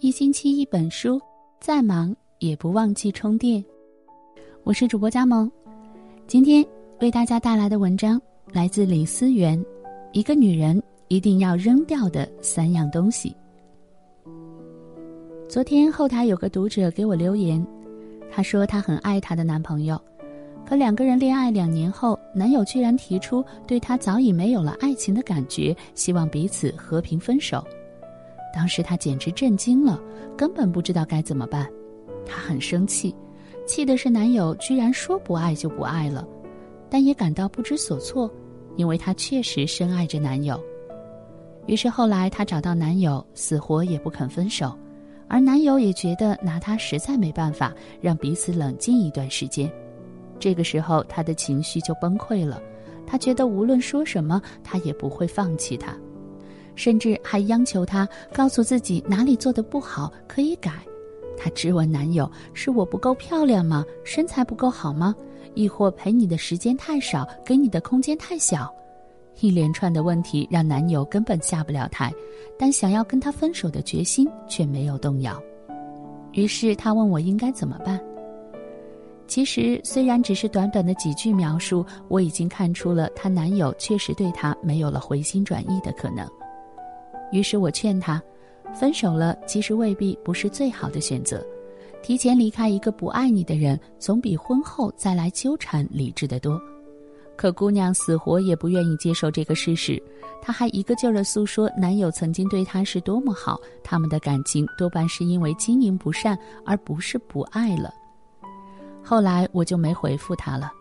一星期一本书，再忙也不忘记充电。我是主播佳萌，今天为大家带来的文章来自李思源，《一个女人一定要扔掉的三样东西》。昨天后台有个读者给我留言，她说她很爱她的男朋友，可两个人恋爱两年后，男友居然提出对她早已没有了爱情的感觉，希望彼此和平分手。当时她简直震惊了，根本不知道该怎么办。她很生气，气的是男友居然说不爱就不爱了，但也感到不知所措，因为她确实深爱着男友。于是后来她找到男友，死活也不肯分手，而男友也觉得拿她实在没办法，让彼此冷静一段时间。这个时候她的情绪就崩溃了，她觉得无论说什么，他也不会放弃她。甚至还央求他告诉自己哪里做的不好可以改。她质问男友：“是我不够漂亮吗？身材不够好吗？亦或陪你的时间太少，给你的空间太小？”一连串的问题让男友根本下不了台，但想要跟他分手的决心却没有动摇。于是他问我应该怎么办。其实虽然只是短短的几句描述，我已经看出了她男友确实对她没有了回心转意的可能。于是我劝他，分手了其实未必不是最好的选择，提前离开一个不爱你的人，总比婚后再来纠缠理智的多。可姑娘死活也不愿意接受这个事实，她还一个劲儿的诉说男友曾经对她是多么好，他们的感情多半是因为经营不善，而不是不爱了。后来我就没回复她了，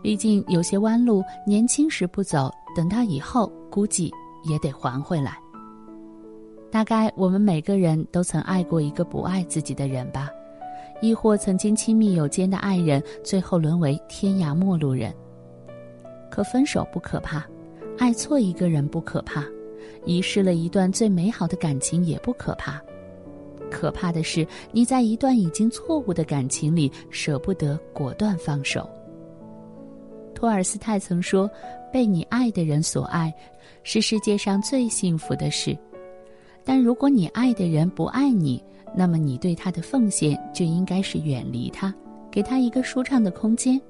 毕竟有些弯路年轻时不走，等到以后估计也得还回来。大概我们每个人都曾爱过一个不爱自己的人吧，亦或曾经亲密有间的爱人，最后沦为天涯陌路人。可分手不可怕，爱错一个人不可怕，遗失了一段最美好的感情也不可怕。可怕的是你在一段已经错误的感情里舍不得果断放手。托尔斯泰曾说：“被你爱的人所爱，是世界上最幸福的事。”但如果你爱的人不爱你，那么你对他的奉献就应该是远离他，给他一个舒畅的空间。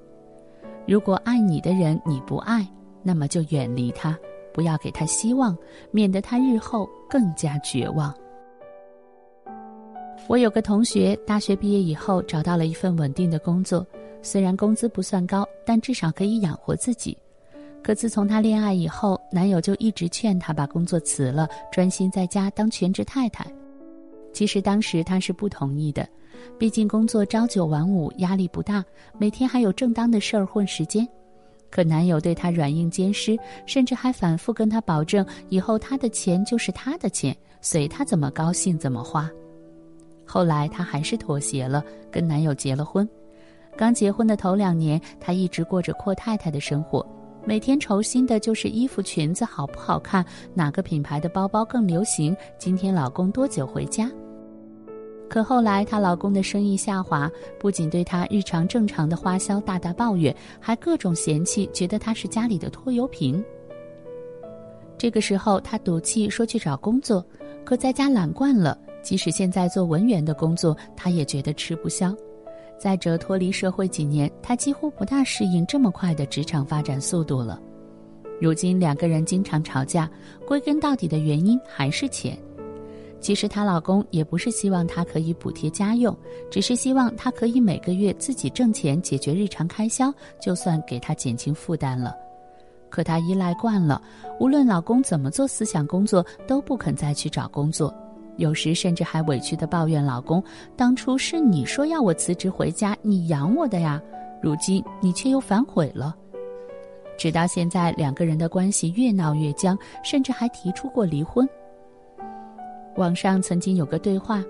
如果爱你的人你不爱，那么就远离他，不要给他希望，免得他日后更加绝望。我有个同学，大学毕业以后找到了一份稳定的工作，虽然工资不算高，但至少可以养活自己。可自从她恋爱以后，男友就一直劝她把工作辞了，专心在家当全职太太。其实当时她是不同意的，毕竟工作朝九晚五，压力不大，每天还有正当的事儿混时间。可男友对她软硬兼施，甚至还反复跟她保证，以后她的钱就是他的钱，随他怎么高兴怎么花。后来她还是妥协了，跟男友结了婚。刚结婚的头两年，她一直过着阔太太的生活。每天愁心的就是衣服裙子好不好看，哪个品牌的包包更流行？今天老公多久回家？可后来她老公的生意下滑，不仅对她日常正常的花销大大抱怨，还各种嫌弃，觉得她是家里的拖油瓶。这个时候她赌气说去找工作，可在家懒惯了，即使现在做文员的工作，她也觉得吃不消。再者，脱离社会几年，她几乎不大适应这么快的职场发展速度了。如今两个人经常吵架，归根到底的原因还是钱。其实她老公也不是希望她可以补贴家用，只是希望她可以每个月自己挣钱解决日常开销，就算给她减轻负担了。可她依赖惯了，无论老公怎么做思想工作，都不肯再去找工作。有时甚至还委屈地抱怨老公：“当初是你说要我辞职回家，你养我的呀，如今你却又反悔了。”直到现在，两个人的关系越闹越僵，甚至还提出过离婚。网上曾经有个对话：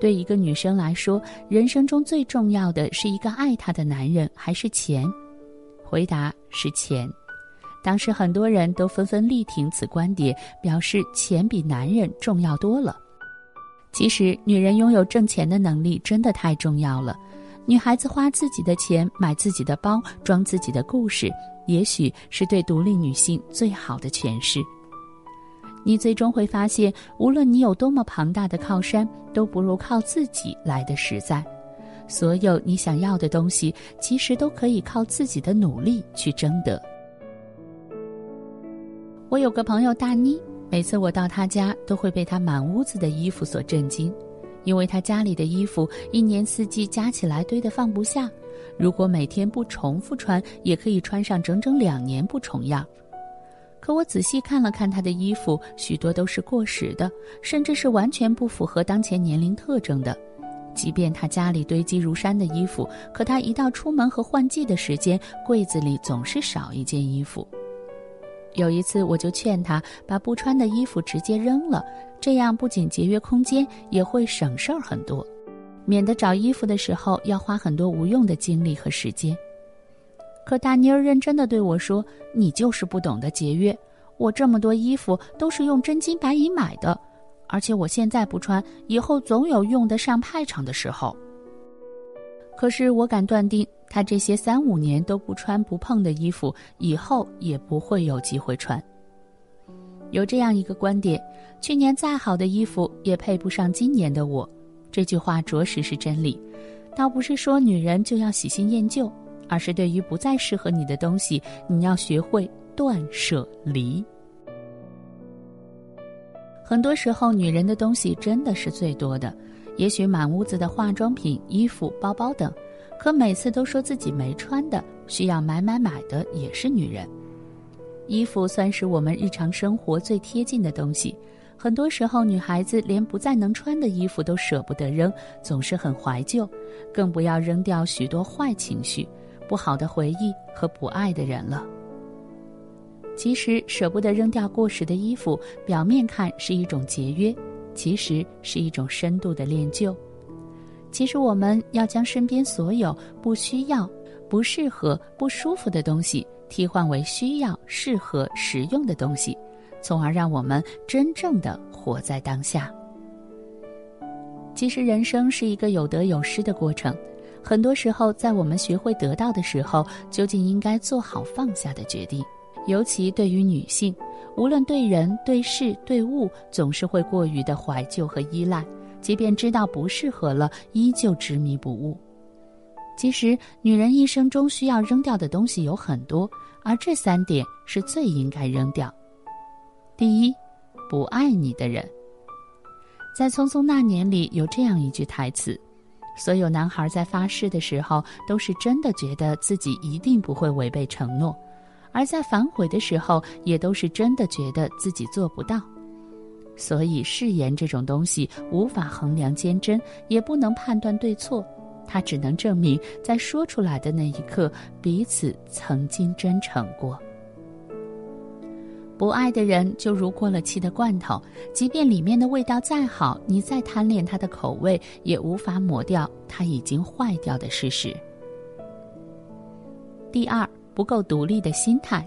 对一个女生来说，人生中最重要的是一个爱她的男人，还是钱？回答是钱。当时很多人都纷纷力挺此观点，表示钱比男人重要多了。其实，女人拥有挣钱的能力真的太重要了。女孩子花自己的钱买自己的包，装自己的故事，也许是对独立女性最好的诠释。你最终会发现，无论你有多么庞大的靠山，都不如靠自己来的实在。所有你想要的东西，其实都可以靠自己的努力去争得。我有个朋友大妮，每次我到他家，都会被他满屋子的衣服所震惊，因为他家里的衣服一年四季加起来堆得放不下，如果每天不重复穿，也可以穿上整整两年不重样。可我仔细看了看他的衣服，许多都是过时的，甚至是完全不符合当前年龄特征的。即便他家里堆积如山的衣服，可他一到出门和换季的时间，柜子里总是少一件衣服。有一次，我就劝她把不穿的衣服直接扔了，这样不仅节约空间，也会省事儿很多，免得找衣服的时候要花很多无用的精力和时间。可大妮儿认真的对我说：“你就是不懂得节约。我这么多衣服都是用真金白银买的，而且我现在不穿，以后总有用得上派场的时候。”可是我敢断定，他这些三五年都不穿不碰的衣服，以后也不会有机会穿。有这样一个观点：去年再好的衣服也配不上今年的我。这句话着实是真理。倒不是说女人就要喜新厌旧。而是对于不再适合你的东西，你要学会断舍离。很多时候，女人的东西真的是最多的，也许满屋子的化妆品、衣服、包包等，可每次都说自己没穿的、需要买买买的，也是女人。衣服算是我们日常生活最贴近的东西，很多时候，女孩子连不再能穿的衣服都舍不得扔，总是很怀旧，更不要扔掉许多坏情绪。不好的回忆和不爱的人了。其实舍不得扔掉过时的衣服，表面看是一种节约，其实是一种深度的练就。其实我们要将身边所有不需要、不适合、不舒服的东西，替换为需要、适合、实用的东西，从而让我们真正的活在当下。其实人生是一个有得有失的过程。很多时候，在我们学会得到的时候，究竟应该做好放下的决定。尤其对于女性，无论对人、对事、对物，总是会过于的怀旧和依赖，即便知道不适合了，依旧执迷不悟。其实，女人一生中需要扔掉的东西有很多，而这三点是最应该扔掉。第一，不爱你的人。在《匆匆那年》里有这样一句台词。所有男孩在发誓的时候，都是真的觉得自己一定不会违背承诺；而在反悔的时候，也都是真的觉得自己做不到。所以，誓言这种东西无法衡量坚贞，也不能判断对错，它只能证明在说出来的那一刻，彼此曾经真诚过。不爱的人就如过了期的罐头，即便里面的味道再好，你再贪恋它的口味，也无法抹掉它已经坏掉的事实。第二，不够独立的心态。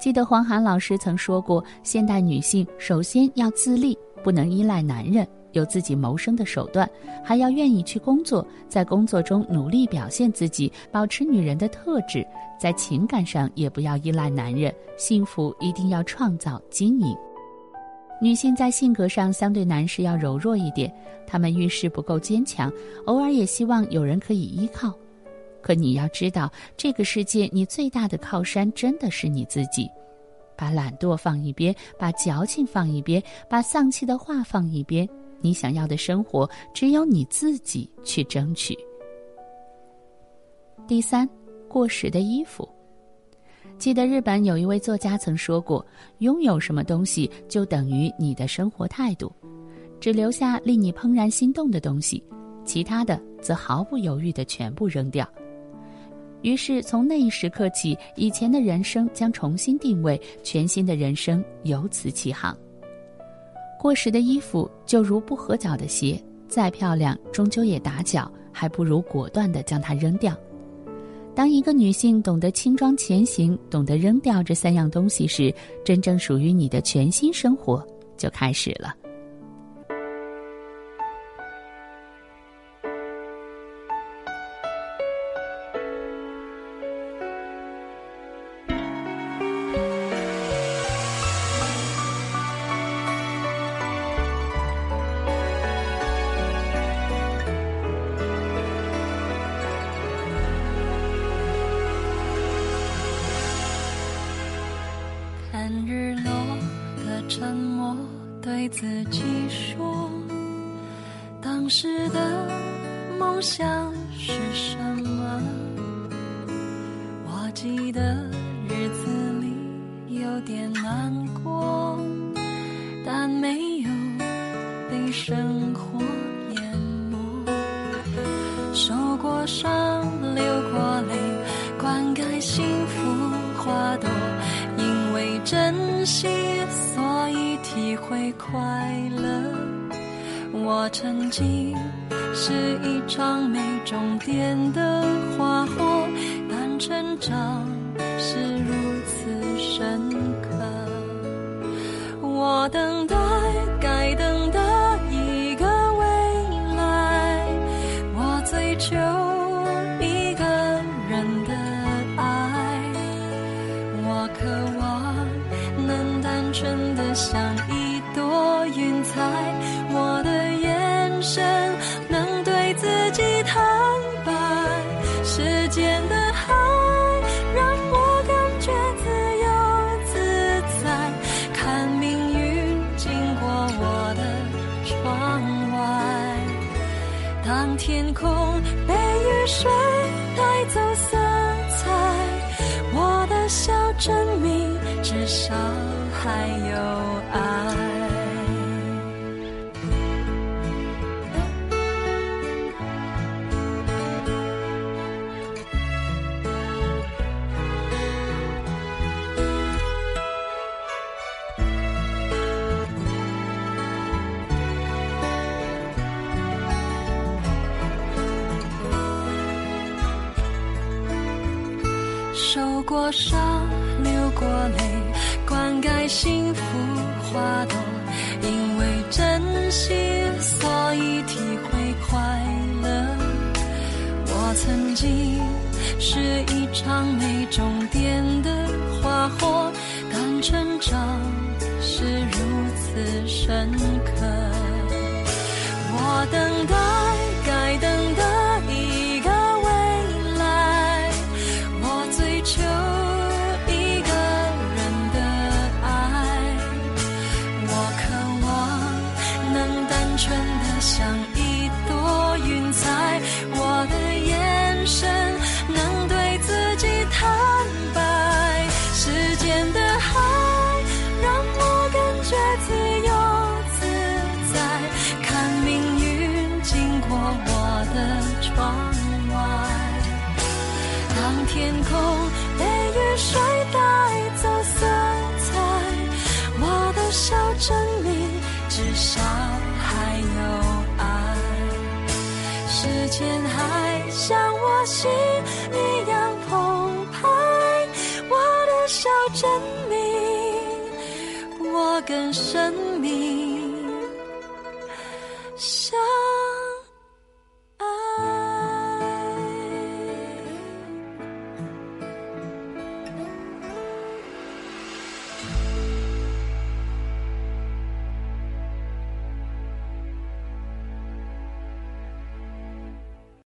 记得黄涵老师曾说过，现代女性首先要自立，不能依赖男人。有自己谋生的手段，还要愿意去工作，在工作中努力表现自己，保持女人的特质。在情感上也不要依赖男人，幸福一定要创造经营。女性在性格上相对男士要柔弱一点，她们遇事不够坚强，偶尔也希望有人可以依靠。可你要知道，这个世界你最大的靠山真的是你自己。把懒惰放一边，把矫情放一边，把丧气的话放一边。你想要的生活，只有你自己去争取。第三，过时的衣服。记得日本有一位作家曾说过：“拥有什么东西，就等于你的生活态度。只留下令你怦然心动的东西，其他的则毫不犹豫的全部扔掉。”于是，从那一时刻起，以前的人生将重新定位，全新的人生由此起航。过时的衣服就如不合脚的鞋，再漂亮终究也打脚，还不如果断的将它扔掉。当一个女性懂得轻装前行，懂得扔掉这三样东西时，真正属于你的全新生活就开始了。自己说，当时的梦想是什么？我记得日子里有点难过，但没有被生活淹没，受过伤，流过泪，灌溉幸福花朵。珍惜，所以体会快乐。我曾经是一场没终点的花火，但成长是如此深刻。我等到彩，我的眼神能对自己坦白。时间的海让我感觉自由自在，看命运经过我的窗外。当天空被雨水带走色彩，我的笑证明至少还有。受过伤，流过泪，灌溉幸福花朵。因为珍惜，所以体会快乐。我曾经是一场没终点的花火，但成长是如此深刻。我等待证明我更神秘。